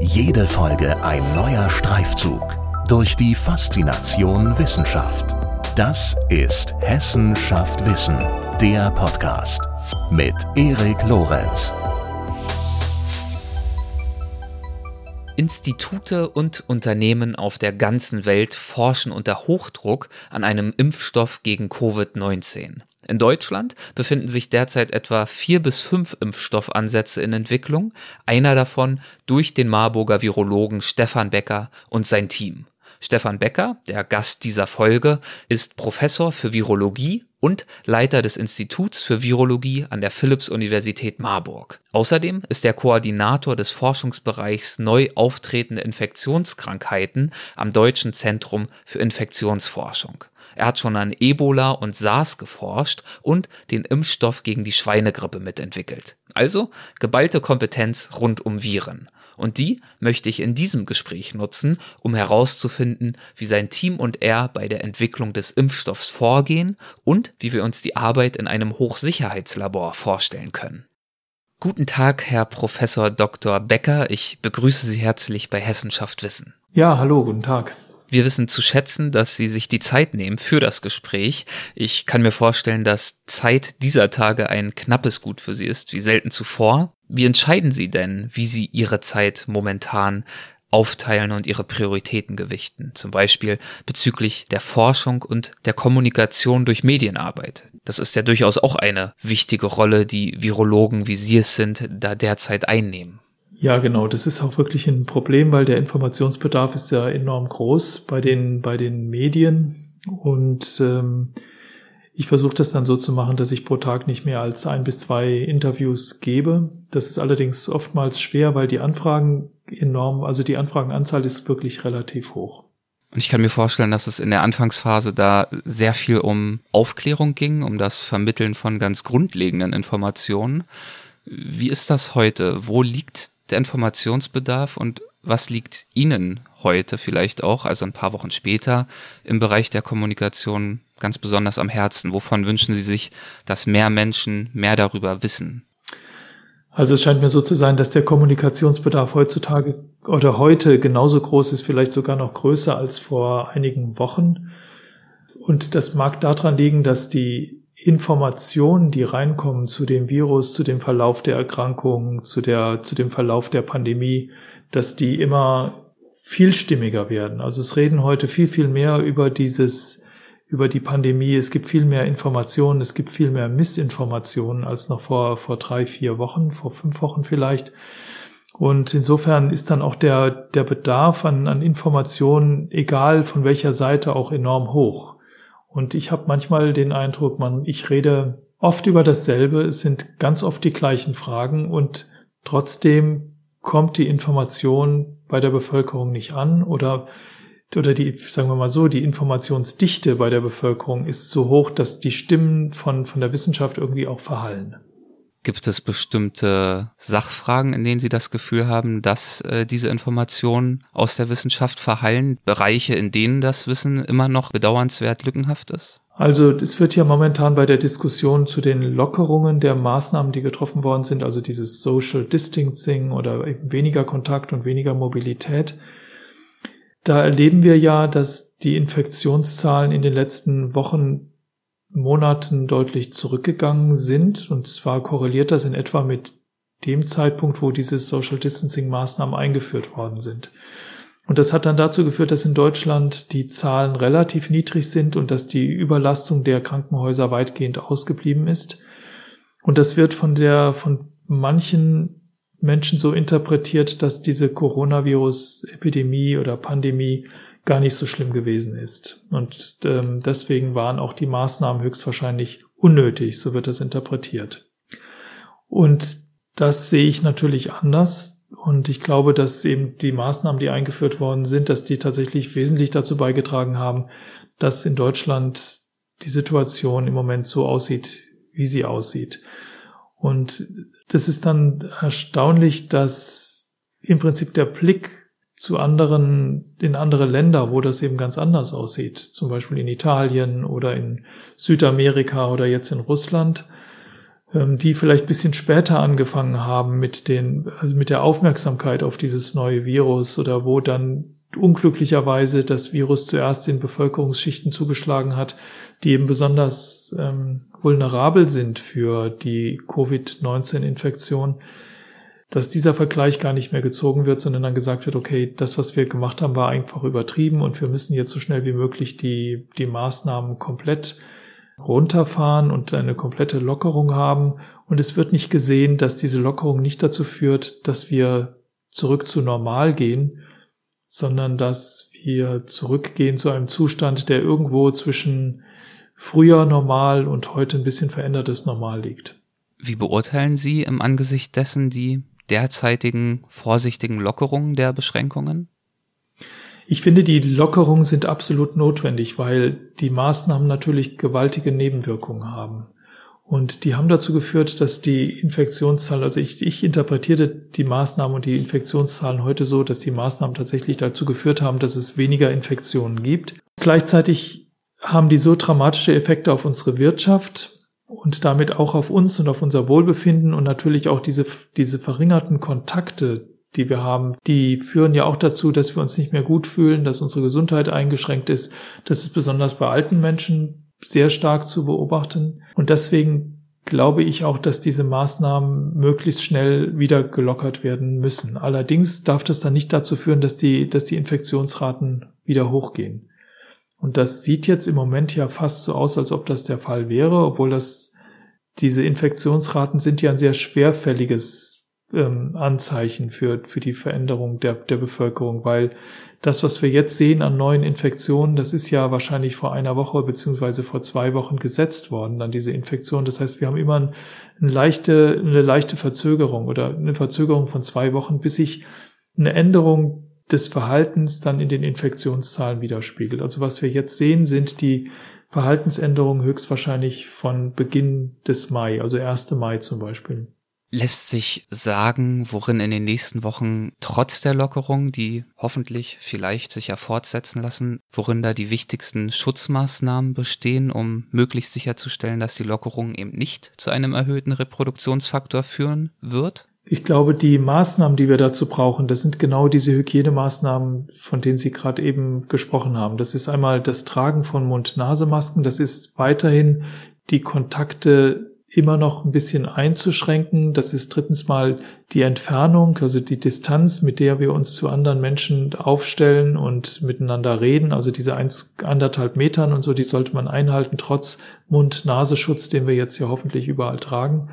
Jede Folge ein neuer Streifzug durch die Faszination Wissenschaft. Das ist Hessen schafft Wissen, der Podcast mit Erik Lorenz. Institute und Unternehmen auf der ganzen Welt forschen unter Hochdruck an einem Impfstoff gegen Covid-19. In Deutschland befinden sich derzeit etwa vier bis fünf Impfstoffansätze in Entwicklung, einer davon durch den Marburger Virologen Stefan Becker und sein Team. Stefan Becker, der Gast dieser Folge, ist Professor für Virologie und Leiter des Instituts für Virologie an der Philipps-Universität Marburg. Außerdem ist er Koordinator des Forschungsbereichs neu auftretende Infektionskrankheiten am Deutschen Zentrum für Infektionsforschung. Er hat schon an Ebola und SARS geforscht und den Impfstoff gegen die Schweinegrippe mitentwickelt. Also geballte Kompetenz rund um Viren. Und die möchte ich in diesem Gespräch nutzen, um herauszufinden, wie sein Team und er bei der Entwicklung des Impfstoffs vorgehen und wie wir uns die Arbeit in einem Hochsicherheitslabor vorstellen können. Guten Tag, Herr Professor Dr. Becker. Ich begrüße Sie herzlich bei Hessenschaft Wissen. Ja, hallo, guten Tag. Wir wissen zu schätzen, dass Sie sich die Zeit nehmen für das Gespräch. Ich kann mir vorstellen, dass Zeit dieser Tage ein knappes Gut für Sie ist, wie selten zuvor. Wie entscheiden Sie denn, wie Sie Ihre Zeit momentan aufteilen und ihre Prioritäten gewichten, zum Beispiel bezüglich der Forschung und der Kommunikation durch Medienarbeit. Das ist ja durchaus auch eine wichtige Rolle, die Virologen, wie Sie es sind, da derzeit einnehmen. Ja, genau. Das ist auch wirklich ein Problem, weil der Informationsbedarf ist ja enorm groß bei den, bei den Medien. Und ähm, ich versuche das dann so zu machen, dass ich pro Tag nicht mehr als ein bis zwei Interviews gebe. Das ist allerdings oftmals schwer, weil die Anfragen enorm, also die Anfragenanzahl ist wirklich relativ hoch. Und ich kann mir vorstellen, dass es in der Anfangsphase da sehr viel um Aufklärung ging, um das Vermitteln von ganz grundlegenden Informationen. Wie ist das heute? Wo liegt der Informationsbedarf und was liegt Ihnen heute vielleicht auch, also ein paar Wochen später, im Bereich der Kommunikation ganz besonders am Herzen? Wovon wünschen Sie sich, dass mehr Menschen mehr darüber wissen? Also es scheint mir so zu sein, dass der Kommunikationsbedarf heutzutage oder heute genauso groß ist, vielleicht sogar noch größer als vor einigen Wochen. Und das mag daran liegen, dass die Informationen, die reinkommen zu dem Virus, zu dem Verlauf der Erkrankung, zu der, zu dem Verlauf der Pandemie, dass die immer vielstimmiger werden. Also es reden heute viel, viel mehr über dieses, über die Pandemie. Es gibt viel mehr Informationen, es gibt viel mehr Missinformationen als noch vor, vor drei, vier Wochen, vor fünf Wochen vielleicht. Und insofern ist dann auch der, der Bedarf an, an Informationen, egal von welcher Seite, auch enorm hoch. Und ich habe manchmal den Eindruck, man, ich rede oft über dasselbe, es sind ganz oft die gleichen Fragen und trotzdem kommt die Information bei der Bevölkerung nicht an oder oder die, sagen wir mal so, die Informationsdichte bei der Bevölkerung ist so hoch, dass die Stimmen von, von der Wissenschaft irgendwie auch verhallen. Gibt es bestimmte Sachfragen, in denen Sie das Gefühl haben, dass äh, diese Informationen aus der Wissenschaft verhallen? Bereiche, in denen das Wissen immer noch bedauernswert lückenhaft ist? Also es wird ja momentan bei der Diskussion zu den Lockerungen der Maßnahmen, die getroffen worden sind, also dieses Social Distancing oder eben weniger Kontakt und weniger Mobilität, da erleben wir ja, dass die Infektionszahlen in den letzten Wochen Monaten deutlich zurückgegangen sind. Und zwar korreliert das in etwa mit dem Zeitpunkt, wo diese Social Distancing Maßnahmen eingeführt worden sind. Und das hat dann dazu geführt, dass in Deutschland die Zahlen relativ niedrig sind und dass die Überlastung der Krankenhäuser weitgehend ausgeblieben ist. Und das wird von der, von manchen Menschen so interpretiert, dass diese Coronavirus-Epidemie oder Pandemie gar nicht so schlimm gewesen ist. Und ähm, deswegen waren auch die Maßnahmen höchstwahrscheinlich unnötig, so wird das interpretiert. Und das sehe ich natürlich anders. Und ich glaube, dass eben die Maßnahmen, die eingeführt worden sind, dass die tatsächlich wesentlich dazu beigetragen haben, dass in Deutschland die Situation im Moment so aussieht, wie sie aussieht. Und das ist dann erstaunlich, dass im Prinzip der Blick zu anderen, in andere Länder, wo das eben ganz anders aussieht. Zum Beispiel in Italien oder in Südamerika oder jetzt in Russland, ähm, die vielleicht bisschen später angefangen haben mit den, also mit der Aufmerksamkeit auf dieses neue Virus oder wo dann unglücklicherweise das Virus zuerst in Bevölkerungsschichten zugeschlagen hat, die eben besonders ähm, vulnerabel sind für die Covid-19-Infektion, dass dieser Vergleich gar nicht mehr gezogen wird, sondern dann gesagt wird, okay, das, was wir gemacht haben, war einfach übertrieben und wir müssen jetzt so schnell wie möglich die, die Maßnahmen komplett runterfahren und eine komplette Lockerung haben. Und es wird nicht gesehen, dass diese Lockerung nicht dazu führt, dass wir zurück zu normal gehen, sondern dass wir zurückgehen zu einem Zustand, der irgendwo zwischen früher normal und heute ein bisschen verändertes Normal liegt. Wie beurteilen Sie im Angesicht dessen die derzeitigen vorsichtigen Lockerungen der Beschränkungen? Ich finde, die Lockerungen sind absolut notwendig, weil die Maßnahmen natürlich gewaltige Nebenwirkungen haben. Und die haben dazu geführt, dass die Infektionszahlen, also ich, ich interpretierte die Maßnahmen und die Infektionszahlen heute so, dass die Maßnahmen tatsächlich dazu geführt haben, dass es weniger Infektionen gibt. Gleichzeitig haben die so dramatische Effekte auf unsere Wirtschaft und damit auch auf uns und auf unser Wohlbefinden und natürlich auch diese, diese verringerten Kontakte, die wir haben, die führen ja auch dazu, dass wir uns nicht mehr gut fühlen, dass unsere Gesundheit eingeschränkt ist. Das ist besonders bei alten Menschen sehr stark zu beobachten. Und deswegen glaube ich auch, dass diese Maßnahmen möglichst schnell wieder gelockert werden müssen. Allerdings darf das dann nicht dazu führen, dass die, dass die Infektionsraten wieder hochgehen. Und das sieht jetzt im Moment ja fast so aus, als ob das der Fall wäre, obwohl das, diese Infektionsraten sind ja ein sehr schwerfälliges ähm, Anzeichen für, für die Veränderung der, der Bevölkerung, weil das, was wir jetzt sehen an neuen Infektionen, das ist ja wahrscheinlich vor einer Woche beziehungsweise vor zwei Wochen gesetzt worden, dann diese Infektion. Das heißt, wir haben immer ein, eine, leichte, eine leichte Verzögerung oder eine Verzögerung von zwei Wochen, bis sich eine Änderung des Verhaltens dann in den Infektionszahlen widerspiegelt. Also was wir jetzt sehen, sind die Verhaltensänderungen höchstwahrscheinlich von Beginn des Mai, also 1. Mai zum Beispiel. Lässt sich sagen, worin in den nächsten Wochen trotz der Lockerung, die hoffentlich vielleicht sich ja fortsetzen lassen, worin da die wichtigsten Schutzmaßnahmen bestehen, um möglichst sicherzustellen, dass die Lockerung eben nicht zu einem erhöhten Reproduktionsfaktor führen wird? Ich glaube, die Maßnahmen, die wir dazu brauchen, das sind genau diese Hygienemaßnahmen, von denen Sie gerade eben gesprochen haben. Das ist einmal das Tragen von Mund-Nase-Masken, das ist weiterhin die Kontakte immer noch ein bisschen einzuschränken. Das ist drittens mal die Entfernung, also die Distanz, mit der wir uns zu anderen Menschen aufstellen und miteinander reden. Also diese eins, anderthalb Metern und so, die sollte man einhalten, trotz Mund-Nasenschutz, den wir jetzt ja hoffentlich überall tragen.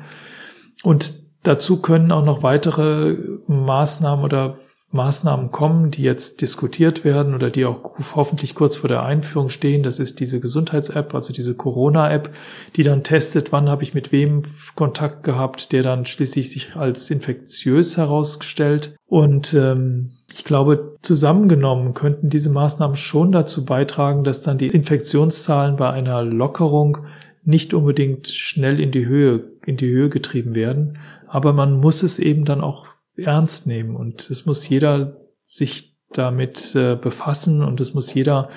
Und dazu können auch noch weitere Maßnahmen oder Maßnahmen kommen, die jetzt diskutiert werden oder die auch hoffentlich kurz vor der Einführung stehen. Das ist diese Gesundheits-App, also diese Corona-App, die dann testet, wann habe ich mit wem Kontakt gehabt, der dann schließlich sich als infektiös herausgestellt. Und ähm, ich glaube, zusammengenommen könnten diese Maßnahmen schon dazu beitragen, dass dann die Infektionszahlen bei einer Lockerung nicht unbedingt schnell in die Höhe, in die Höhe getrieben werden. Aber man muss es eben dann auch ernst nehmen und es muss jeder sich damit äh, befassen und es muss jeder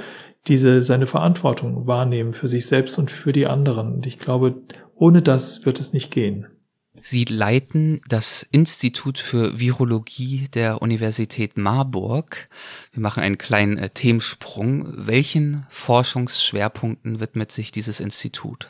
diese seine Verantwortung wahrnehmen für sich selbst und für die anderen. Und ich glaube, ohne das wird es nicht gehen. Sie leiten das Institut für Virologie der Universität Marburg. Wir machen einen kleinen äh, Themensprung. Welchen Forschungsschwerpunkten widmet sich dieses Institut?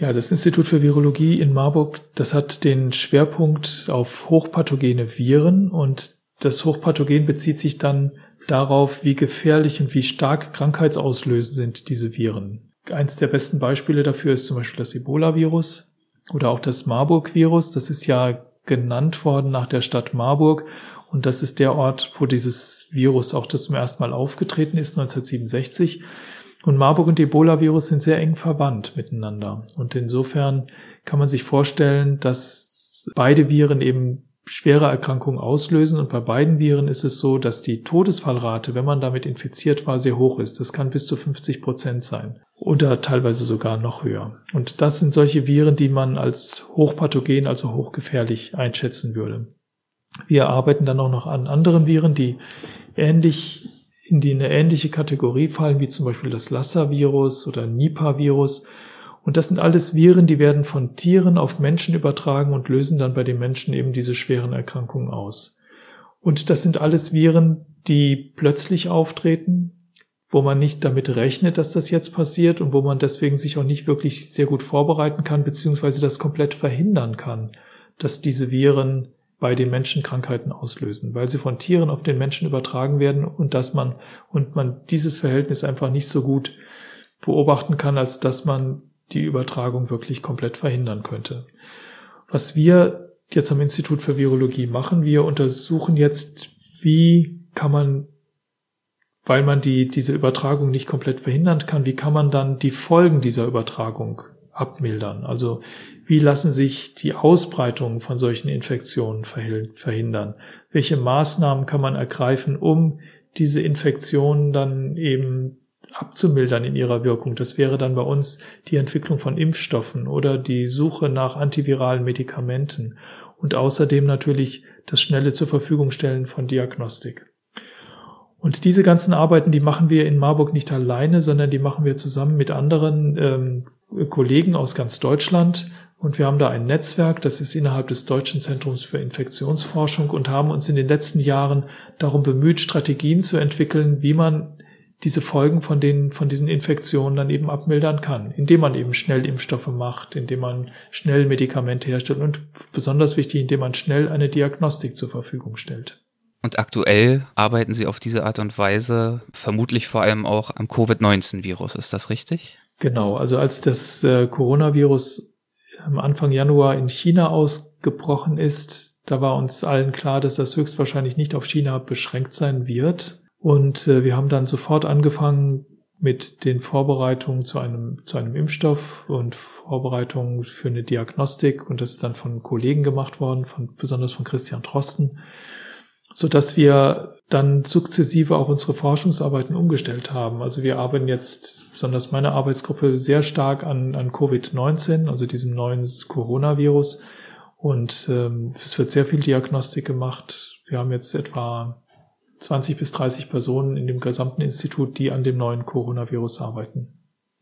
Ja, das Institut für Virologie in Marburg, das hat den Schwerpunkt auf hochpathogene Viren und das Hochpathogen bezieht sich dann darauf, wie gefährlich und wie stark krankheitsauslösend sind diese Viren. Eins der besten Beispiele dafür ist zum Beispiel das Ebola-Virus oder auch das Marburg-Virus. Das ist ja genannt worden nach der Stadt Marburg und das ist der Ort, wo dieses Virus auch das zum ersten Mal aufgetreten ist, 1967. Und Marburg und Ebola-Virus sind sehr eng verwandt miteinander. Und insofern kann man sich vorstellen, dass beide Viren eben schwere Erkrankungen auslösen. Und bei beiden Viren ist es so, dass die Todesfallrate, wenn man damit infiziert war, sehr hoch ist. Das kann bis zu 50 Prozent sein. Oder teilweise sogar noch höher. Und das sind solche Viren, die man als hochpathogen, also hochgefährlich einschätzen würde. Wir arbeiten dann auch noch an anderen Viren, die ähnlich in die eine ähnliche Kategorie fallen, wie zum Beispiel das Lassa-Virus oder Nipah-Virus. Und das sind alles Viren, die werden von Tieren auf Menschen übertragen und lösen dann bei den Menschen eben diese schweren Erkrankungen aus. Und das sind alles Viren, die plötzlich auftreten, wo man nicht damit rechnet, dass das jetzt passiert und wo man deswegen sich auch nicht wirklich sehr gut vorbereiten kann, beziehungsweise das komplett verhindern kann, dass diese Viren bei den Menschen Krankheiten auslösen, weil sie von Tieren auf den Menschen übertragen werden und dass man und man dieses Verhältnis einfach nicht so gut beobachten kann, als dass man die Übertragung wirklich komplett verhindern könnte. Was wir jetzt am Institut für Virologie machen, wir untersuchen jetzt, wie kann man weil man die, diese Übertragung nicht komplett verhindern kann, wie kann man dann die Folgen dieser Übertragung abmildern? Also wie lassen sich die Ausbreitung von solchen Infektionen verhindern? Welche Maßnahmen kann man ergreifen, um diese Infektionen dann eben abzumildern in ihrer Wirkung? Das wäre dann bei uns die Entwicklung von Impfstoffen oder die Suche nach antiviralen Medikamenten und außerdem natürlich das schnelle zur Verfügung stellen von Diagnostik. Und diese ganzen Arbeiten, die machen wir in Marburg nicht alleine, sondern die machen wir zusammen mit anderen ähm, Kollegen aus ganz Deutschland. Und wir haben da ein Netzwerk, das ist innerhalb des Deutschen Zentrums für Infektionsforschung und haben uns in den letzten Jahren darum bemüht, Strategien zu entwickeln, wie man diese Folgen von den, von diesen Infektionen dann eben abmildern kann, indem man eben schnell Impfstoffe macht, indem man schnell Medikamente herstellt und besonders wichtig, indem man schnell eine Diagnostik zur Verfügung stellt. Und aktuell arbeiten Sie auf diese Art und Weise vermutlich vor allem auch am Covid-19-Virus. Ist das richtig? Genau. Also als das äh, Coronavirus Anfang Januar in China ausgebrochen ist, da war uns allen klar, dass das höchstwahrscheinlich nicht auf China beschränkt sein wird. Und äh, wir haben dann sofort angefangen mit den Vorbereitungen zu einem, zu einem Impfstoff und Vorbereitungen für eine Diagnostik. Und das ist dann von Kollegen gemacht worden, von, besonders von Christian Drosten so dass wir dann sukzessive auch unsere Forschungsarbeiten umgestellt haben. Also wir arbeiten jetzt, besonders meine Arbeitsgruppe, sehr stark an, an Covid-19, also diesem neuen Coronavirus. Und ähm, es wird sehr viel Diagnostik gemacht. Wir haben jetzt etwa 20 bis 30 Personen in dem gesamten Institut, die an dem neuen Coronavirus arbeiten.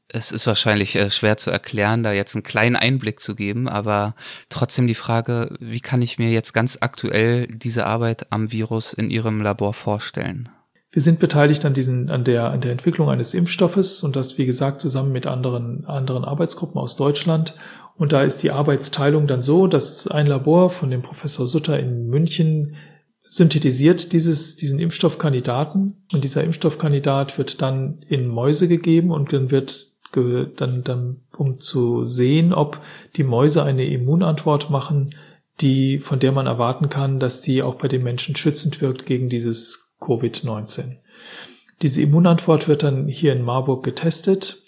Es ist wahrscheinlich äh, schwer zu erklären, da jetzt einen kleinen Einblick zu geben, aber trotzdem die Frage, wie kann ich mir jetzt ganz aktuell diese Arbeit am Virus in Ihrem Labor vorstellen? Wir sind beteiligt an diesen, an der, an der Entwicklung eines Impfstoffes und das, wie gesagt, zusammen mit anderen, anderen Arbeitsgruppen aus Deutschland. Und da ist die Arbeitsteilung dann so, dass ein Labor von dem Professor Sutter in München synthetisiert dieses, diesen Impfstoffkandidaten und dieser Impfstoffkandidat wird dann in Mäuse gegeben und dann wird dann, dann, um zu sehen, ob die Mäuse eine Immunantwort machen, die, von der man erwarten kann, dass die auch bei den Menschen schützend wirkt gegen dieses Covid-19. Diese Immunantwort wird dann hier in Marburg getestet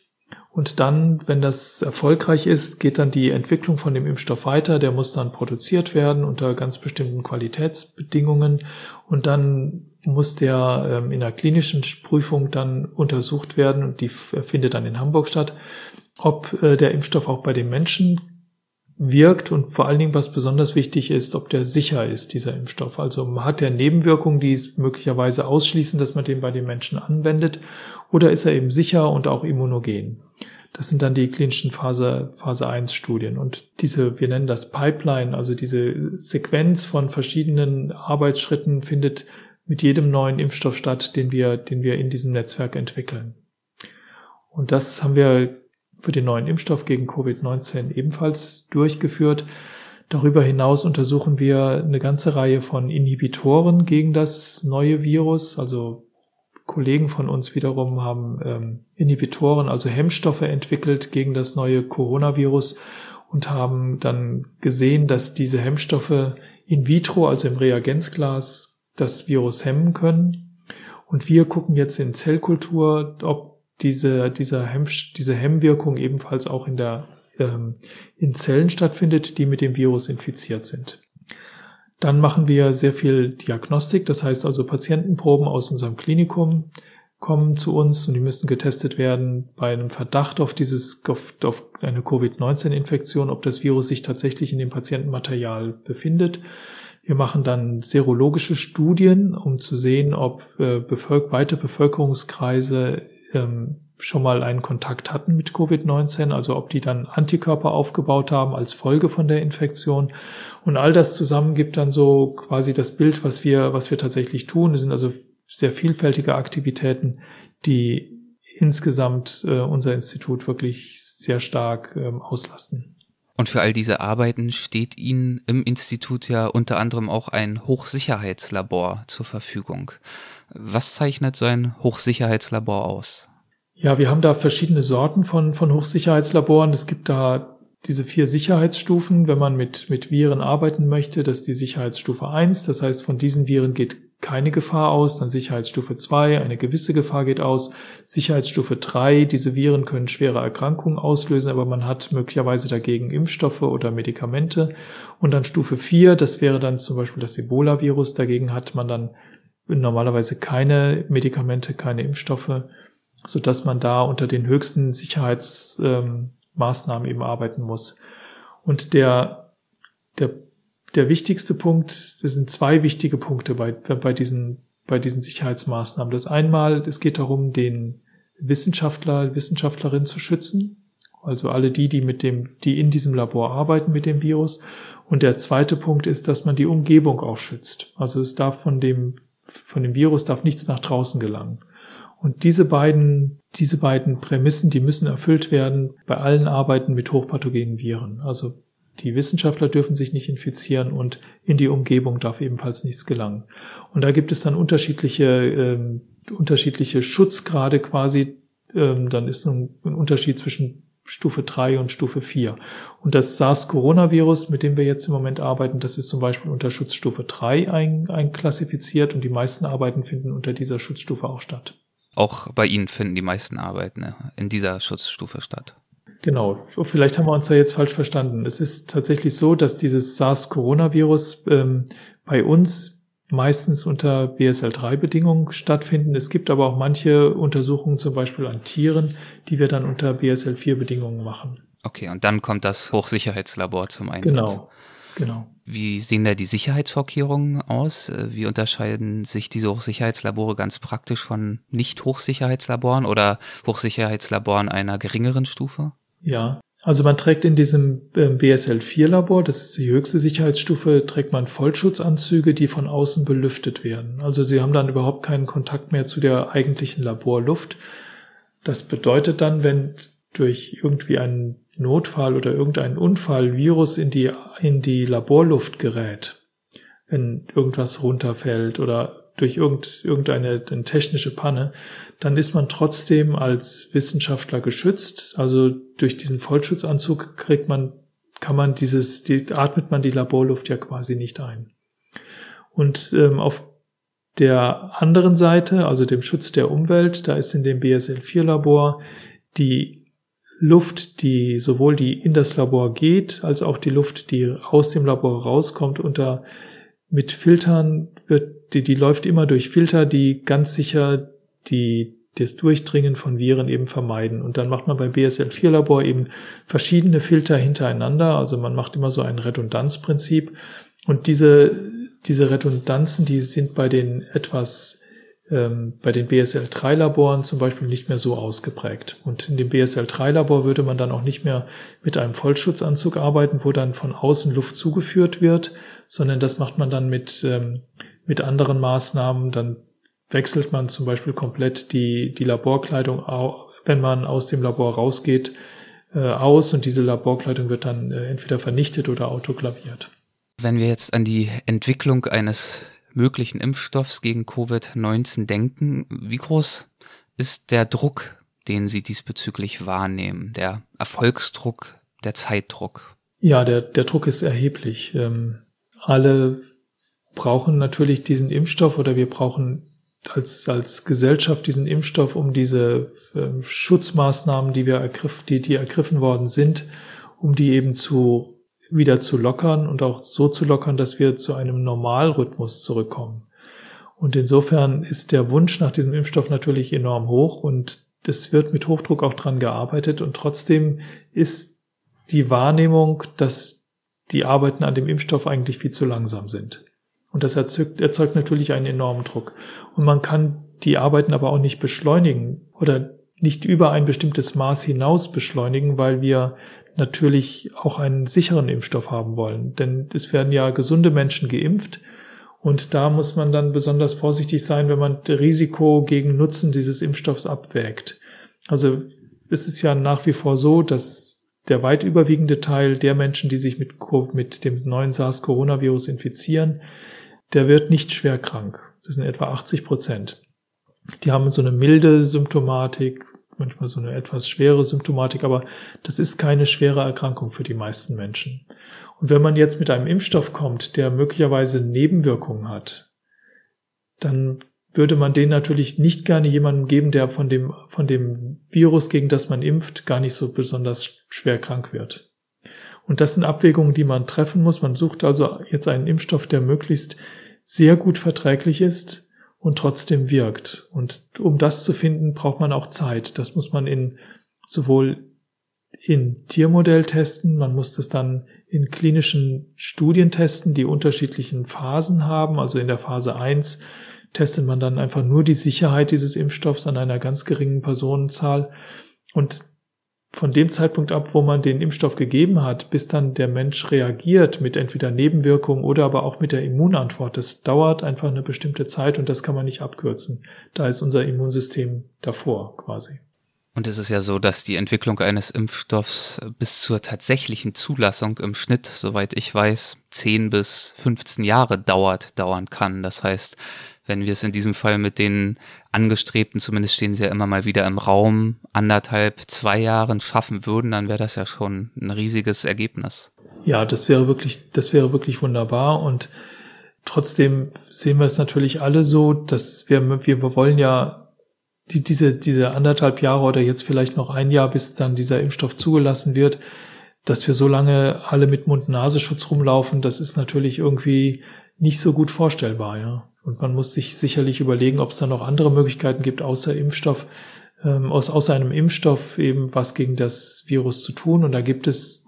und dann, wenn das erfolgreich ist, geht dann die Entwicklung von dem Impfstoff weiter. Der muss dann produziert werden unter ganz bestimmten Qualitätsbedingungen und dann muss der ähm, in der klinischen Prüfung dann untersucht werden und die findet dann in Hamburg statt, ob äh, der Impfstoff auch bei den Menschen wirkt und vor allen Dingen, was besonders wichtig ist, ob der sicher ist, dieser Impfstoff. Also hat der Nebenwirkungen, die es möglicherweise ausschließen, dass man den bei den Menschen anwendet, oder ist er eben sicher und auch immunogen? Das sind dann die klinischen Phase, Phase 1 Studien. Und diese, wir nennen das Pipeline, also diese Sequenz von verschiedenen Arbeitsschritten findet mit jedem neuen Impfstoff statt, den wir, den wir in diesem Netzwerk entwickeln. Und das haben wir für den neuen Impfstoff gegen Covid-19 ebenfalls durchgeführt. Darüber hinaus untersuchen wir eine ganze Reihe von Inhibitoren gegen das neue Virus. Also Kollegen von uns wiederum haben ähm, Inhibitoren, also Hemmstoffe entwickelt gegen das neue Coronavirus und haben dann gesehen, dass diese Hemmstoffe in vitro, also im Reagenzglas, das Virus hemmen können. Und wir gucken jetzt in Zellkultur, ob diese, dieser Hemm, diese Hemmwirkung ebenfalls auch in der, ähm, in Zellen stattfindet, die mit dem Virus infiziert sind. Dann machen wir sehr viel Diagnostik, das heißt also Patientenproben aus unserem Klinikum kommen zu uns und die müssen getestet werden bei einem Verdacht auf dieses, auf, auf eine Covid-19-Infektion, ob das Virus sich tatsächlich in dem Patientenmaterial befindet. Wir machen dann serologische Studien, um zu sehen, ob äh, Bevölker weite Bevölkerungskreise ähm, schon mal einen Kontakt hatten mit Covid-19, also ob die dann Antikörper aufgebaut haben als Folge von der Infektion. Und all das zusammen gibt dann so quasi das Bild, was wir, was wir tatsächlich tun. Das sind also sehr vielfältige Aktivitäten, die insgesamt äh, unser Institut wirklich sehr stark ähm, auslasten. Und für all diese Arbeiten steht Ihnen im Institut ja unter anderem auch ein Hochsicherheitslabor zur Verfügung. Was zeichnet so ein Hochsicherheitslabor aus? Ja, wir haben da verschiedene Sorten von, von Hochsicherheitslaboren. Es gibt da diese vier Sicherheitsstufen, wenn man mit, mit Viren arbeiten möchte, das ist die Sicherheitsstufe 1. Das heißt, von diesen Viren geht keine Gefahr aus. Dann Sicherheitsstufe 2, eine gewisse Gefahr geht aus. Sicherheitsstufe 3, diese Viren können schwere Erkrankungen auslösen, aber man hat möglicherweise dagegen Impfstoffe oder Medikamente. Und dann Stufe 4, das wäre dann zum Beispiel das Ebola-Virus. Dagegen hat man dann normalerweise keine Medikamente, keine Impfstoffe, so dass man da unter den höchsten Sicherheitsmaßnahmen ähm, eben arbeiten muss. Und der, der, der wichtigste Punkt, das sind zwei wichtige Punkte bei, bei diesen, bei diesen Sicherheitsmaßnahmen. Das einmal, es geht darum, den Wissenschaftler, Wissenschaftlerin zu schützen. Also alle die, die mit dem, die in diesem Labor arbeiten mit dem Virus. Und der zweite Punkt ist, dass man die Umgebung auch schützt. Also es darf von dem von dem Virus darf nichts nach draußen gelangen. Und diese beiden, diese beiden Prämissen, die müssen erfüllt werden bei allen Arbeiten mit hochpathogenen Viren. Also die Wissenschaftler dürfen sich nicht infizieren und in die Umgebung darf ebenfalls nichts gelangen. Und da gibt es dann unterschiedliche, ähm, unterschiedliche Schutzgrade quasi. Ähm, dann ist ein, ein Unterschied zwischen Stufe 3 und Stufe 4. Und das SARS-Coronavirus, mit dem wir jetzt im Moment arbeiten, das ist zum Beispiel unter Schutzstufe 3 ein, einklassifiziert und die meisten Arbeiten finden unter dieser Schutzstufe auch statt. Auch bei Ihnen finden die meisten Arbeiten in dieser Schutzstufe statt. Genau, vielleicht haben wir uns da jetzt falsch verstanden. Es ist tatsächlich so, dass dieses SARS-Coronavirus ähm, bei uns meistens unter BSL-3-Bedingungen stattfinden. Es gibt aber auch manche Untersuchungen, zum Beispiel an Tieren, die wir dann unter BSL-4-Bedingungen machen. Okay, und dann kommt das Hochsicherheitslabor zum Einsatz. Genau, genau. Wie sehen da die Sicherheitsvorkehrungen aus? Wie unterscheiden sich diese Hochsicherheitslabore ganz praktisch von Nicht-Hochsicherheitslaboren oder Hochsicherheitslaboren einer geringeren Stufe? Ja, also man trägt in diesem ähm, BSL-4-Labor, das ist die höchste Sicherheitsstufe, trägt man Vollschutzanzüge, die von außen belüftet werden. Also sie haben dann überhaupt keinen Kontakt mehr zu der eigentlichen Laborluft. Das bedeutet dann, wenn durch irgendwie einen Notfall oder irgendeinen Unfall Virus in die, in die Laborluft gerät, wenn irgendwas runterfällt oder durch irgendeine technische Panne, dann ist man trotzdem als Wissenschaftler geschützt. Also durch diesen Vollschutzanzug kriegt man, kann man dieses, die, atmet man die Laborluft ja quasi nicht ein. Und ähm, auf der anderen Seite, also dem Schutz der Umwelt, da ist in dem BSL-4-Labor die Luft, die sowohl die in das Labor geht, als auch die Luft, die aus dem Labor rauskommt, unter mit Filtern wird, die, die läuft immer durch Filter, die ganz sicher die, das Durchdringen von Viren eben vermeiden. Und dann macht man beim BSL-4-Labor eben verschiedene Filter hintereinander. Also man macht immer so ein Redundanzprinzip. Und diese, diese Redundanzen, die sind bei den etwas ähm, bei den BSL-3-Laboren zum Beispiel nicht mehr so ausgeprägt. Und in dem BSL-3-Labor würde man dann auch nicht mehr mit einem Vollschutzanzug arbeiten, wo dann von außen Luft zugeführt wird, sondern das macht man dann mit, ähm, mit anderen Maßnahmen. Dann wechselt man zum Beispiel komplett die, die Laborkleidung, wenn man aus dem Labor rausgeht, äh, aus und diese Laborkleidung wird dann äh, entweder vernichtet oder autoklaviert. Wenn wir jetzt an die Entwicklung eines möglichen Impfstoffs gegen Covid-19 denken, wie groß ist der Druck, den Sie diesbezüglich wahrnehmen, der Erfolgsdruck, der Zeitdruck? Ja, der, der Druck ist erheblich. Ähm, alle brauchen natürlich diesen Impfstoff oder wir brauchen als, als Gesellschaft diesen Impfstoff, um diese äh, Schutzmaßnahmen, die wir ergriff, die, die ergriffen worden sind, um die eben zu wieder zu lockern und auch so zu lockern, dass wir zu einem Normalrhythmus zurückkommen. Und insofern ist der Wunsch nach diesem Impfstoff natürlich enorm hoch und es wird mit Hochdruck auch dran gearbeitet und trotzdem ist die Wahrnehmung, dass die Arbeiten an dem Impfstoff eigentlich viel zu langsam sind. Und das erzeugt, erzeugt natürlich einen enormen Druck. Und man kann die Arbeiten aber auch nicht beschleunigen oder nicht über ein bestimmtes Maß hinaus beschleunigen, weil wir natürlich auch einen sicheren Impfstoff haben wollen. Denn es werden ja gesunde Menschen geimpft und da muss man dann besonders vorsichtig sein, wenn man Risiko gegen Nutzen dieses Impfstoffs abwägt. Also es ist ja nach wie vor so, dass der weit überwiegende Teil der Menschen, die sich mit, mit dem neuen SARS-Coronavirus infizieren, der wird nicht schwer krank. Das sind etwa 80 Prozent. Die haben so eine milde Symptomatik, manchmal so eine etwas schwere Symptomatik, aber das ist keine schwere Erkrankung für die meisten Menschen. Und wenn man jetzt mit einem Impfstoff kommt, der möglicherweise Nebenwirkungen hat, dann würde man den natürlich nicht gerne jemandem geben, der von dem, von dem Virus, gegen das man impft, gar nicht so besonders schwer krank wird. Und das sind Abwägungen, die man treffen muss. Man sucht also jetzt einen Impfstoff, der möglichst sehr gut verträglich ist und trotzdem wirkt. Und um das zu finden, braucht man auch Zeit. Das muss man in sowohl in Tiermodell testen, man muss das dann in klinischen Studien testen, die unterschiedlichen Phasen haben. Also in der Phase 1 testet man dann einfach nur die Sicherheit dieses Impfstoffs an einer ganz geringen Personenzahl. Und von dem Zeitpunkt ab, wo man den Impfstoff gegeben hat, bis dann der Mensch reagiert mit entweder Nebenwirkungen oder aber auch mit der Immunantwort, das dauert einfach eine bestimmte Zeit und das kann man nicht abkürzen. Da ist unser Immunsystem davor quasi. Und es ist ja so, dass die Entwicklung eines Impfstoffs bis zur tatsächlichen Zulassung im Schnitt, soweit ich weiß, 10 bis 15 Jahre dauert, dauern kann. Das heißt, wenn wir es in diesem Fall mit den angestrebten, zumindest stehen sie ja immer mal wieder im Raum, anderthalb, zwei Jahren schaffen würden, dann wäre das ja schon ein riesiges Ergebnis. Ja, das wäre wirklich, das wäre wirklich wunderbar und trotzdem sehen wir es natürlich alle so, dass wir, wir wollen ja die, diese, diese anderthalb Jahre oder jetzt vielleicht noch ein Jahr, bis dann dieser Impfstoff zugelassen wird, dass wir so lange alle mit Mund-Nasenschutz rumlaufen, das ist natürlich irgendwie nicht so gut vorstellbar, ja. Und man muss sich sicherlich überlegen, ob es da noch andere Möglichkeiten gibt, außer Impfstoff, ähm, aus, außer einem Impfstoff eben was gegen das Virus zu tun. Und da gibt es,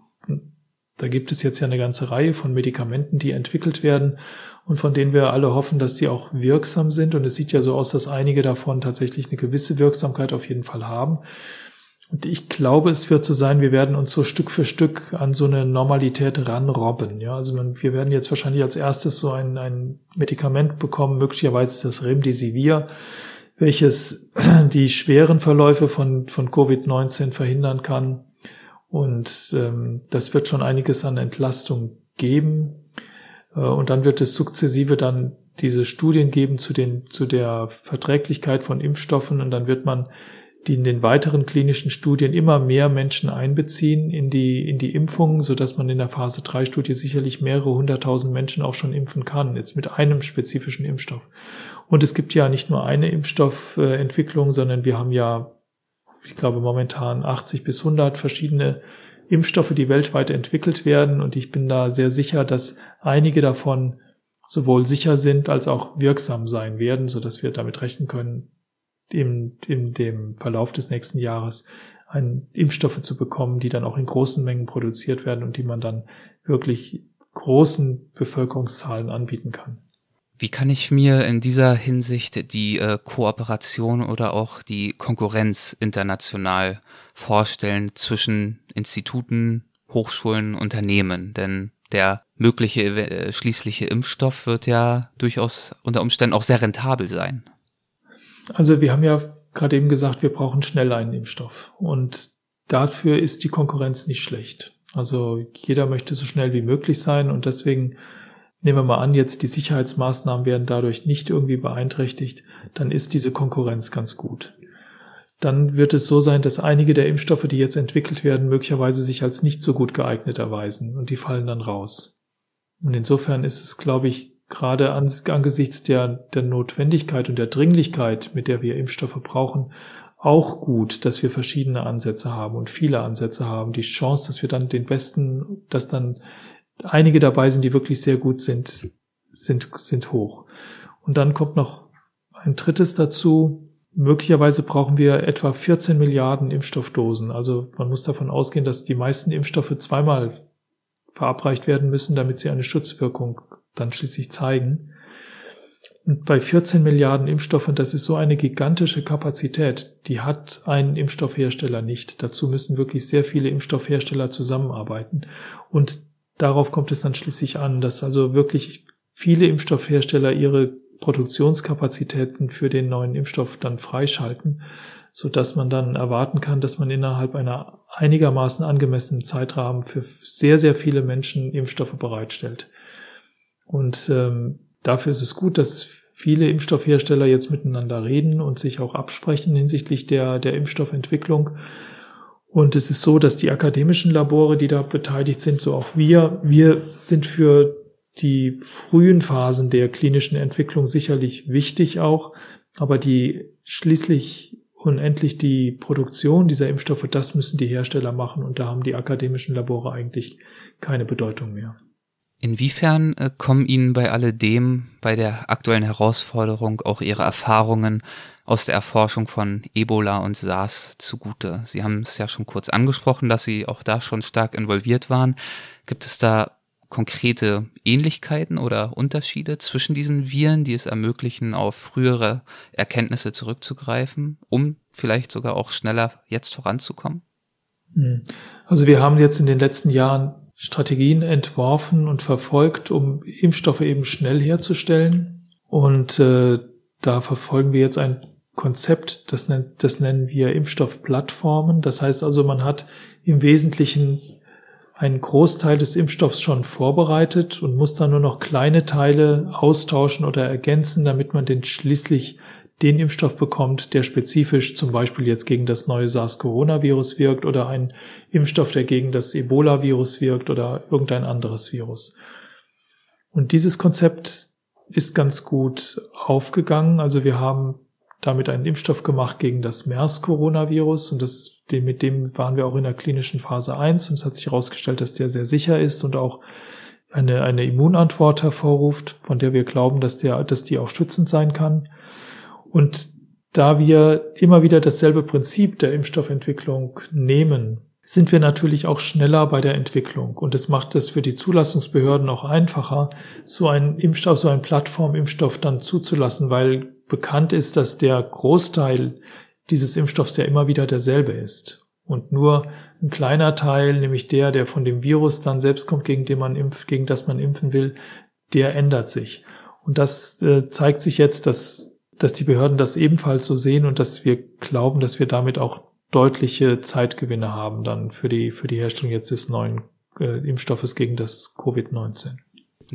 da gibt es jetzt ja eine ganze Reihe von Medikamenten, die entwickelt werden und von denen wir alle hoffen, dass sie auch wirksam sind. Und es sieht ja so aus, dass einige davon tatsächlich eine gewisse Wirksamkeit auf jeden Fall haben. Und ich glaube, es wird so sein, wir werden uns so Stück für Stück an so eine Normalität ranrobben. Ja, also man, wir werden jetzt wahrscheinlich als erstes so ein, ein Medikament bekommen, möglicherweise das Remdesivir, welches die schweren Verläufe von, von Covid-19 verhindern kann. Und ähm, das wird schon einiges an Entlastung geben. Äh, und dann wird es sukzessive dann diese Studien geben zu den, zu der Verträglichkeit von Impfstoffen und dann wird man die in den weiteren klinischen Studien immer mehr Menschen einbeziehen in die, in die Impfungen, so dass man in der Phase 3 Studie sicherlich mehrere hunderttausend Menschen auch schon impfen kann, jetzt mit einem spezifischen Impfstoff. Und es gibt ja nicht nur eine Impfstoffentwicklung, sondern wir haben ja, ich glaube, momentan 80 bis 100 verschiedene Impfstoffe, die weltweit entwickelt werden. Und ich bin da sehr sicher, dass einige davon sowohl sicher sind als auch wirksam sein werden, so dass wir damit rechnen können, in, in dem Verlauf des nächsten Jahres ein, Impfstoffe zu bekommen, die dann auch in großen Mengen produziert werden und die man dann wirklich großen Bevölkerungszahlen anbieten kann. Wie kann ich mir in dieser Hinsicht die äh, Kooperation oder auch die Konkurrenz international vorstellen zwischen Instituten, Hochschulen, Unternehmen? Denn der mögliche äh, schließliche Impfstoff wird ja durchaus unter Umständen auch sehr rentabel sein. Also wir haben ja gerade eben gesagt, wir brauchen schnell einen Impfstoff. Und dafür ist die Konkurrenz nicht schlecht. Also jeder möchte so schnell wie möglich sein und deswegen nehmen wir mal an, jetzt die Sicherheitsmaßnahmen werden dadurch nicht irgendwie beeinträchtigt, dann ist diese Konkurrenz ganz gut. Dann wird es so sein, dass einige der Impfstoffe, die jetzt entwickelt werden, möglicherweise sich als nicht so gut geeignet erweisen und die fallen dann raus. Und insofern ist es, glaube ich, gerade angesichts der, der Notwendigkeit und der Dringlichkeit, mit der wir Impfstoffe brauchen, auch gut, dass wir verschiedene Ansätze haben und viele Ansätze haben. Die Chance, dass wir dann den besten, dass dann einige dabei sind, die wirklich sehr gut sind, sind, sind hoch. Und dann kommt noch ein drittes dazu. Möglicherweise brauchen wir etwa 14 Milliarden Impfstoffdosen. Also man muss davon ausgehen, dass die meisten Impfstoffe zweimal verabreicht werden müssen, damit sie eine Schutzwirkung dann schließlich zeigen. Und bei 14 Milliarden Impfstoffen, das ist so eine gigantische Kapazität, die hat ein Impfstoffhersteller nicht. Dazu müssen wirklich sehr viele Impfstoffhersteller zusammenarbeiten. Und darauf kommt es dann schließlich an, dass also wirklich viele Impfstoffhersteller ihre Produktionskapazitäten für den neuen Impfstoff dann freischalten, so dass man dann erwarten kann, dass man innerhalb einer einigermaßen angemessenen Zeitrahmen für sehr, sehr viele Menschen Impfstoffe bereitstellt. Und ähm, dafür ist es gut, dass viele Impfstoffhersteller jetzt miteinander reden und sich auch absprechen hinsichtlich der, der Impfstoffentwicklung. Und es ist so, dass die akademischen Labore, die da beteiligt sind, so auch wir, wir sind für die frühen Phasen der klinischen Entwicklung sicherlich wichtig auch, aber die schließlich unendlich die Produktion dieser Impfstoffe, das müssen die Hersteller machen und da haben die akademischen Labore eigentlich keine Bedeutung mehr. Inwiefern äh, kommen Ihnen bei alledem, bei der aktuellen Herausforderung auch Ihre Erfahrungen aus der Erforschung von Ebola und SARS zugute? Sie haben es ja schon kurz angesprochen, dass Sie auch da schon stark involviert waren. Gibt es da konkrete Ähnlichkeiten oder Unterschiede zwischen diesen Viren, die es ermöglichen, auf frühere Erkenntnisse zurückzugreifen, um vielleicht sogar auch schneller jetzt voranzukommen? Hm. Also wir haben jetzt in den letzten Jahren Strategien entworfen und verfolgt, um Impfstoffe eben schnell herzustellen. Und äh, da verfolgen wir jetzt ein Konzept, das, nennt, das nennen wir Impfstoffplattformen. Das heißt also, man hat im Wesentlichen einen Großteil des Impfstoffs schon vorbereitet und muss dann nur noch kleine Teile austauschen oder ergänzen, damit man den schließlich den Impfstoff bekommt, der spezifisch zum Beispiel jetzt gegen das neue SARS-Coronavirus wirkt oder ein Impfstoff, der gegen das Ebola-Virus wirkt oder irgendein anderes Virus. Und dieses Konzept ist ganz gut aufgegangen. Also wir haben damit einen Impfstoff gemacht gegen das MERS-Coronavirus und das, mit dem waren wir auch in der klinischen Phase 1 und es hat sich herausgestellt, dass der sehr sicher ist und auch eine, eine Immunantwort hervorruft, von der wir glauben, dass der, dass die auch schützend sein kann. Und da wir immer wieder dasselbe Prinzip der Impfstoffentwicklung nehmen, sind wir natürlich auch schneller bei der Entwicklung. Und es macht es für die Zulassungsbehörden auch einfacher, so einen Impfstoff, so einen Plattformimpfstoff dann zuzulassen, weil bekannt ist, dass der Großteil dieses Impfstoffs ja immer wieder derselbe ist. Und nur ein kleiner Teil, nämlich der, der von dem Virus dann selbst kommt, gegen den man impft, gegen das man impfen will, der ändert sich. Und das äh, zeigt sich jetzt, dass dass die Behörden das ebenfalls so sehen und dass wir glauben, dass wir damit auch deutliche Zeitgewinne haben dann für die, für die Herstellung jetzt des neuen äh, Impfstoffes gegen das Covid-19.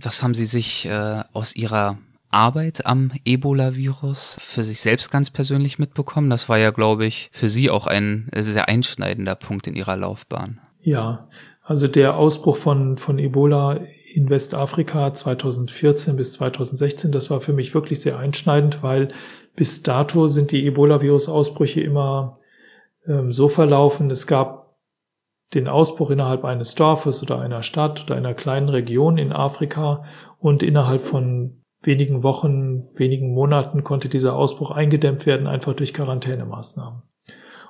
Was haben Sie sich äh, aus Ihrer Arbeit am Ebola-Virus für sich selbst ganz persönlich mitbekommen? Das war ja, glaube ich, für Sie auch ein sehr einschneidender Punkt in Ihrer Laufbahn. Ja, also der Ausbruch von, von Ebola in Westafrika 2014 bis 2016. Das war für mich wirklich sehr einschneidend, weil bis dato sind die Ebola-Virus-Ausbrüche immer ähm, so verlaufen. Es gab den Ausbruch innerhalb eines Dorfes oder einer Stadt oder einer kleinen Region in Afrika und innerhalb von wenigen Wochen, wenigen Monaten konnte dieser Ausbruch eingedämmt werden, einfach durch Quarantänemaßnahmen.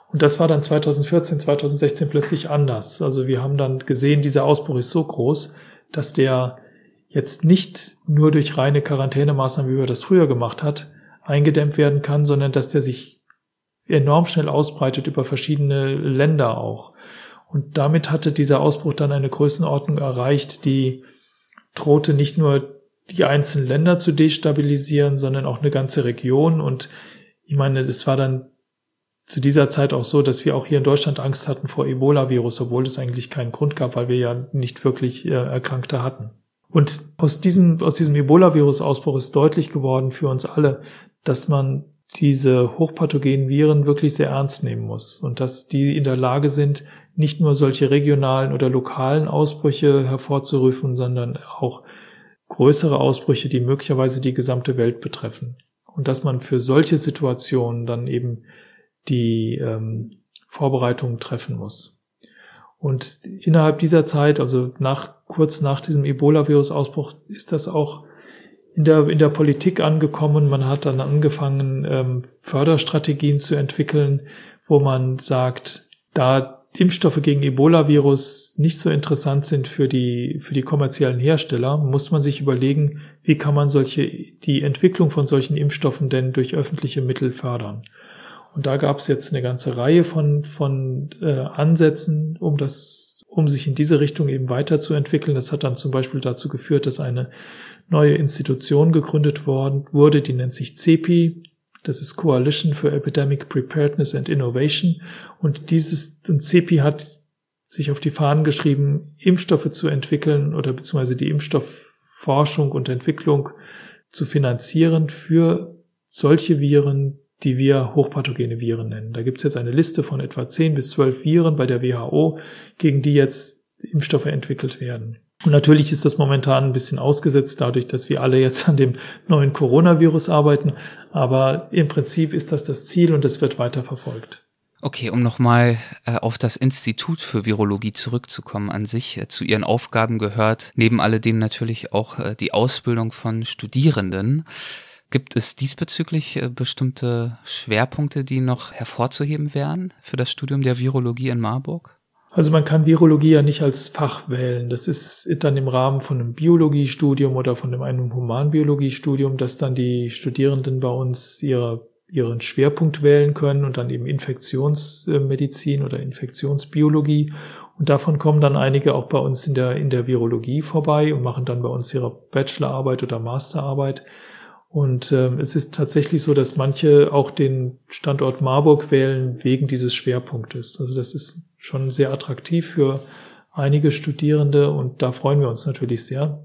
Und das war dann 2014, 2016 plötzlich anders. Also wir haben dann gesehen, dieser Ausbruch ist so groß, dass der jetzt nicht nur durch reine Quarantänemaßnahmen, wie wir das früher gemacht hat, eingedämmt werden kann, sondern dass der sich enorm schnell ausbreitet über verschiedene Länder auch. Und damit hatte dieser Ausbruch dann eine Größenordnung erreicht, die drohte nicht nur die einzelnen Länder zu destabilisieren, sondern auch eine ganze Region. Und ich meine, es war dann zu dieser Zeit auch so, dass wir auch hier in Deutschland Angst hatten vor Ebola-Virus, obwohl es eigentlich keinen Grund gab, weil wir ja nicht wirklich äh, Erkrankte hatten. Und aus diesem, aus diesem Ebola-Virus-Ausbruch ist deutlich geworden für uns alle, dass man diese hochpathogenen Viren wirklich sehr ernst nehmen muss und dass die in der Lage sind, nicht nur solche regionalen oder lokalen Ausbrüche hervorzurufen, sondern auch größere Ausbrüche, die möglicherweise die gesamte Welt betreffen. Und dass man für solche Situationen dann eben die ähm, Vorbereitungen treffen muss. Und innerhalb dieser Zeit, also nach, kurz nach diesem Ebola-Virus-Ausbruch, ist das auch in der, in der Politik angekommen. Man hat dann angefangen, ähm, Förderstrategien zu entwickeln, wo man sagt, da Impfstoffe gegen Ebola-Virus nicht so interessant sind für die, für die kommerziellen Hersteller, muss man sich überlegen, wie kann man solche, die Entwicklung von solchen Impfstoffen denn durch öffentliche Mittel fördern. Und da gab es jetzt eine ganze Reihe von, von äh, Ansätzen, um das, um sich in diese Richtung eben weiterzuentwickeln. Das hat dann zum Beispiel dazu geführt, dass eine neue Institution gegründet worden wurde, die nennt sich CEPI, das ist Coalition for Epidemic Preparedness and Innovation. Und dieses, und CEPI hat sich auf die Fahnen geschrieben, Impfstoffe zu entwickeln oder beziehungsweise die Impfstoffforschung und Entwicklung zu finanzieren für solche Viren, die wir hochpathogene Viren nennen. Da gibt es jetzt eine Liste von etwa 10 bis 12 Viren bei der WHO, gegen die jetzt Impfstoffe entwickelt werden. Und natürlich ist das momentan ein bisschen ausgesetzt dadurch, dass wir alle jetzt an dem neuen Coronavirus arbeiten. Aber im Prinzip ist das das Ziel und es wird weiter verfolgt. Okay, um nochmal äh, auf das Institut für Virologie zurückzukommen an sich. Äh, zu Ihren Aufgaben gehört neben alledem natürlich auch äh, die Ausbildung von Studierenden. Gibt es diesbezüglich äh, bestimmte Schwerpunkte, die noch hervorzuheben wären für das Studium der Virologie in Marburg? Also man kann Virologie ja nicht als Fach wählen. Das ist dann im Rahmen von einem Biologiestudium oder von einem Humanbiologiestudium, dass dann die Studierenden bei uns ihre, ihren Schwerpunkt wählen können und dann eben Infektionsmedizin oder Infektionsbiologie. Und davon kommen dann einige auch bei uns in der, in der Virologie vorbei und machen dann bei uns ihre Bachelorarbeit oder Masterarbeit. Und äh, es ist tatsächlich so, dass manche auch den Standort Marburg wählen wegen dieses Schwerpunktes. Also das ist schon sehr attraktiv für einige Studierende und da freuen wir uns natürlich sehr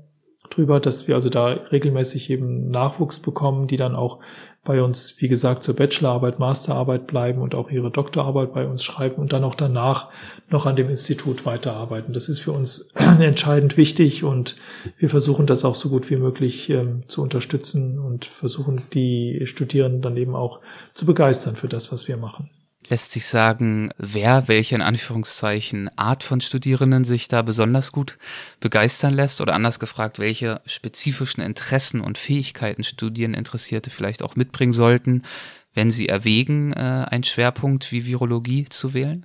drüber, dass wir also da regelmäßig eben Nachwuchs bekommen, die dann auch bei uns, wie gesagt, zur Bachelorarbeit, Masterarbeit bleiben und auch ihre Doktorarbeit bei uns schreiben und dann auch danach noch an dem Institut weiterarbeiten. Das ist für uns entscheidend wichtig und wir versuchen das auch so gut wie möglich ähm, zu unterstützen und versuchen die Studierenden dann eben auch zu begeistern für das, was wir machen lässt sich sagen, wer, welche in Anführungszeichen Art von Studierenden sich da besonders gut begeistern lässt oder anders gefragt, welche spezifischen Interessen und Fähigkeiten Studieninteressierte vielleicht auch mitbringen sollten, wenn sie erwägen, äh, einen Schwerpunkt wie Virologie zu wählen?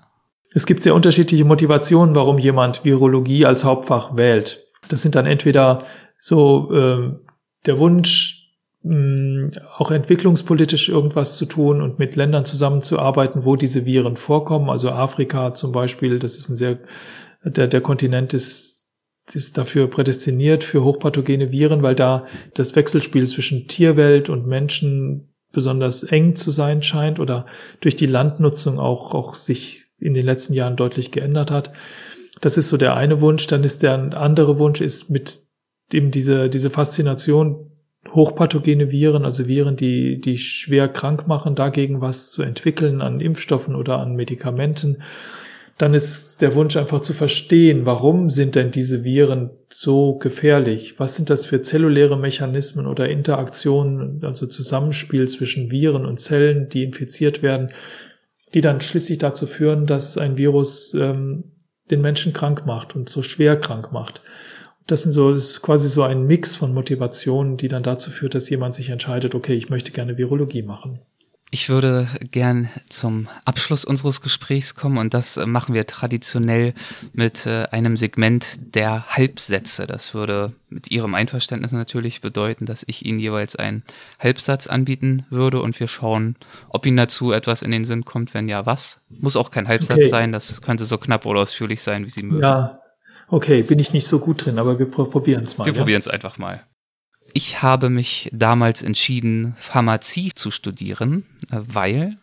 Es gibt sehr unterschiedliche Motivationen, warum jemand Virologie als Hauptfach wählt. Das sind dann entweder so äh, der Wunsch, auch entwicklungspolitisch irgendwas zu tun und mit Ländern zusammenzuarbeiten, wo diese Viren vorkommen. Also Afrika zum Beispiel, das ist ein sehr, der, der Kontinent ist, ist dafür prädestiniert für hochpathogene Viren, weil da das Wechselspiel zwischen Tierwelt und Menschen besonders eng zu sein scheint oder durch die Landnutzung auch, auch sich in den letzten Jahren deutlich geändert hat. Das ist so der eine Wunsch. Dann ist der andere Wunsch ist mit dem diese, diese Faszination hochpathogene Viren, also Viren, die, die schwer krank machen, dagegen was zu entwickeln an Impfstoffen oder an Medikamenten, dann ist der Wunsch einfach zu verstehen, warum sind denn diese Viren so gefährlich? Was sind das für zelluläre Mechanismen oder Interaktionen, also Zusammenspiel zwischen Viren und Zellen, die infiziert werden, die dann schließlich dazu führen, dass ein Virus ähm, den Menschen krank macht und so schwer krank macht das sind so, das ist quasi so ein Mix von Motivationen, die dann dazu führt, dass jemand sich entscheidet, okay, ich möchte gerne Virologie machen. Ich würde gern zum Abschluss unseres Gesprächs kommen und das äh, machen wir traditionell mit äh, einem Segment der Halbsätze. Das würde mit Ihrem Einverständnis natürlich bedeuten, dass ich Ihnen jeweils einen Halbsatz anbieten würde und wir schauen, ob Ihnen dazu etwas in den Sinn kommt. Wenn ja, was? Muss auch kein Halbsatz okay. sein, das könnte so knapp oder ausführlich sein, wie Sie mögen. Ja, Okay, bin ich nicht so gut drin, aber wir probieren es mal. Wir ja? probieren es einfach mal. Ich habe mich damals entschieden, Pharmazie zu studieren, äh, weil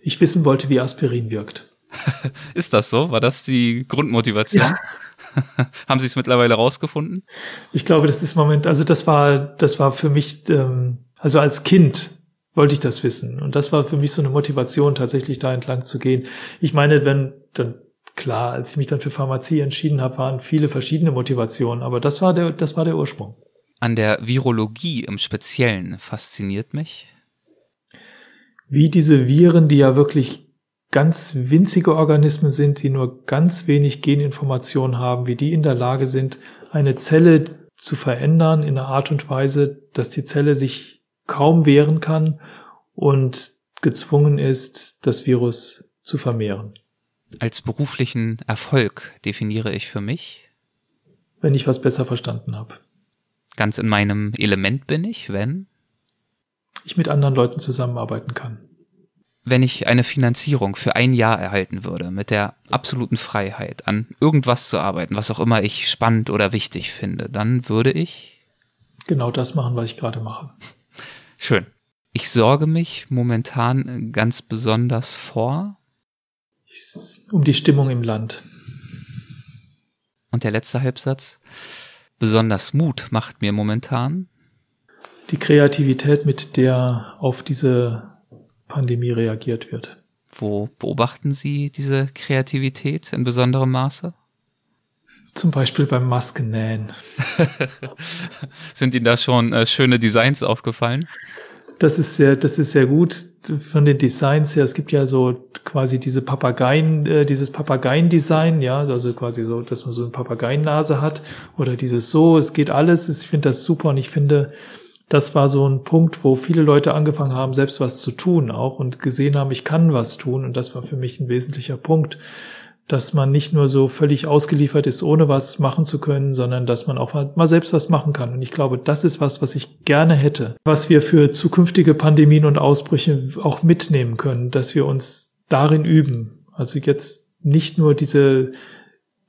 ich wissen wollte, wie Aspirin wirkt. Ist das so? War das die Grundmotivation? Ja. Haben Sie es mittlerweile rausgefunden? Ich glaube, das ist im Moment, also das war, das war für mich, ähm, also als Kind wollte ich das wissen. Und das war für mich so eine Motivation, tatsächlich da entlang zu gehen. Ich meine, wenn, dann klar, als ich mich dann für Pharmazie entschieden habe, waren viele verschiedene Motivationen, aber das war der, das war der Ursprung. An der Virologie im Speziellen fasziniert mich. Wie diese Viren, die ja wirklich ganz winzige Organismen sind, die nur ganz wenig Geninformation haben, wie die in der Lage sind, eine Zelle zu verändern in einer Art und Weise, dass die Zelle sich kaum wehren kann und gezwungen ist, das Virus zu vermehren. Als beruflichen Erfolg definiere ich für mich? Wenn ich was besser verstanden habe. Ganz in meinem Element bin ich, wenn? Ich mit anderen Leuten zusammenarbeiten kann. Wenn ich eine Finanzierung für ein Jahr erhalten würde, mit der absoluten Freiheit, an irgendwas zu arbeiten, was auch immer ich spannend oder wichtig finde, dann würde ich genau das machen, was ich gerade mache. Schön. Ich sorge mich momentan ganz besonders vor. Um die Stimmung im Land. Und der letzte Halbsatz. Besonders Mut macht mir momentan. Die Kreativität, mit der auf diese Pandemie reagiert wird. Wo beobachten Sie diese Kreativität in besonderem Maße? Zum Beispiel beim Maskennähen. Sind Ihnen da schon äh, schöne Designs aufgefallen? Das ist sehr, das ist sehr gut von den Designs her. Es gibt ja so quasi diese Papageien, äh, dieses Papageien-Design, ja, also quasi so, dass man so eine Papageiennase hat oder dieses so. Es geht alles. Ich finde das super und ich finde, das war so ein Punkt, wo viele Leute angefangen haben, selbst was zu tun auch und gesehen haben, ich kann was tun und das war für mich ein wesentlicher Punkt dass man nicht nur so völlig ausgeliefert ist, ohne was machen zu können, sondern dass man auch mal selbst was machen kann. Und ich glaube, das ist was, was ich gerne hätte, was wir für zukünftige Pandemien und Ausbrüche auch mitnehmen können, dass wir uns darin üben. Also jetzt nicht nur diese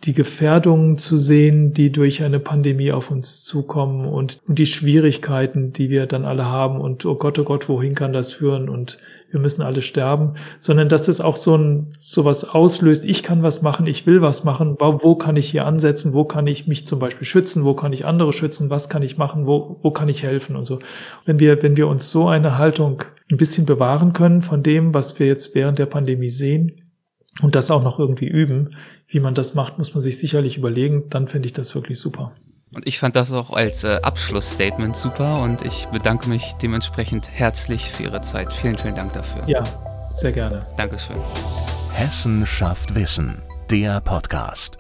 die Gefährdungen zu sehen, die durch eine Pandemie auf uns zukommen und, und, die Schwierigkeiten, die wir dann alle haben und oh Gott, oh Gott, wohin kann das führen und wir müssen alle sterben, sondern dass es auch so ein sowas auslöst. Ich kann was machen, ich will was machen. Wo kann ich hier ansetzen? Wo kann ich mich zum Beispiel schützen? Wo kann ich andere schützen? Was kann ich machen? Wo, wo kann ich helfen und so? Wenn wir, wenn wir uns so eine Haltung ein bisschen bewahren können von dem, was wir jetzt während der Pandemie sehen, und das auch noch irgendwie üben. Wie man das macht, muss man sich sicherlich überlegen. Dann finde ich das wirklich super. Und ich fand das auch als äh, Abschlussstatement super und ich bedanke mich dementsprechend herzlich für Ihre Zeit. Vielen, vielen Dank dafür. Ja, sehr gerne. Dankeschön. Hessen schafft Wissen, der Podcast.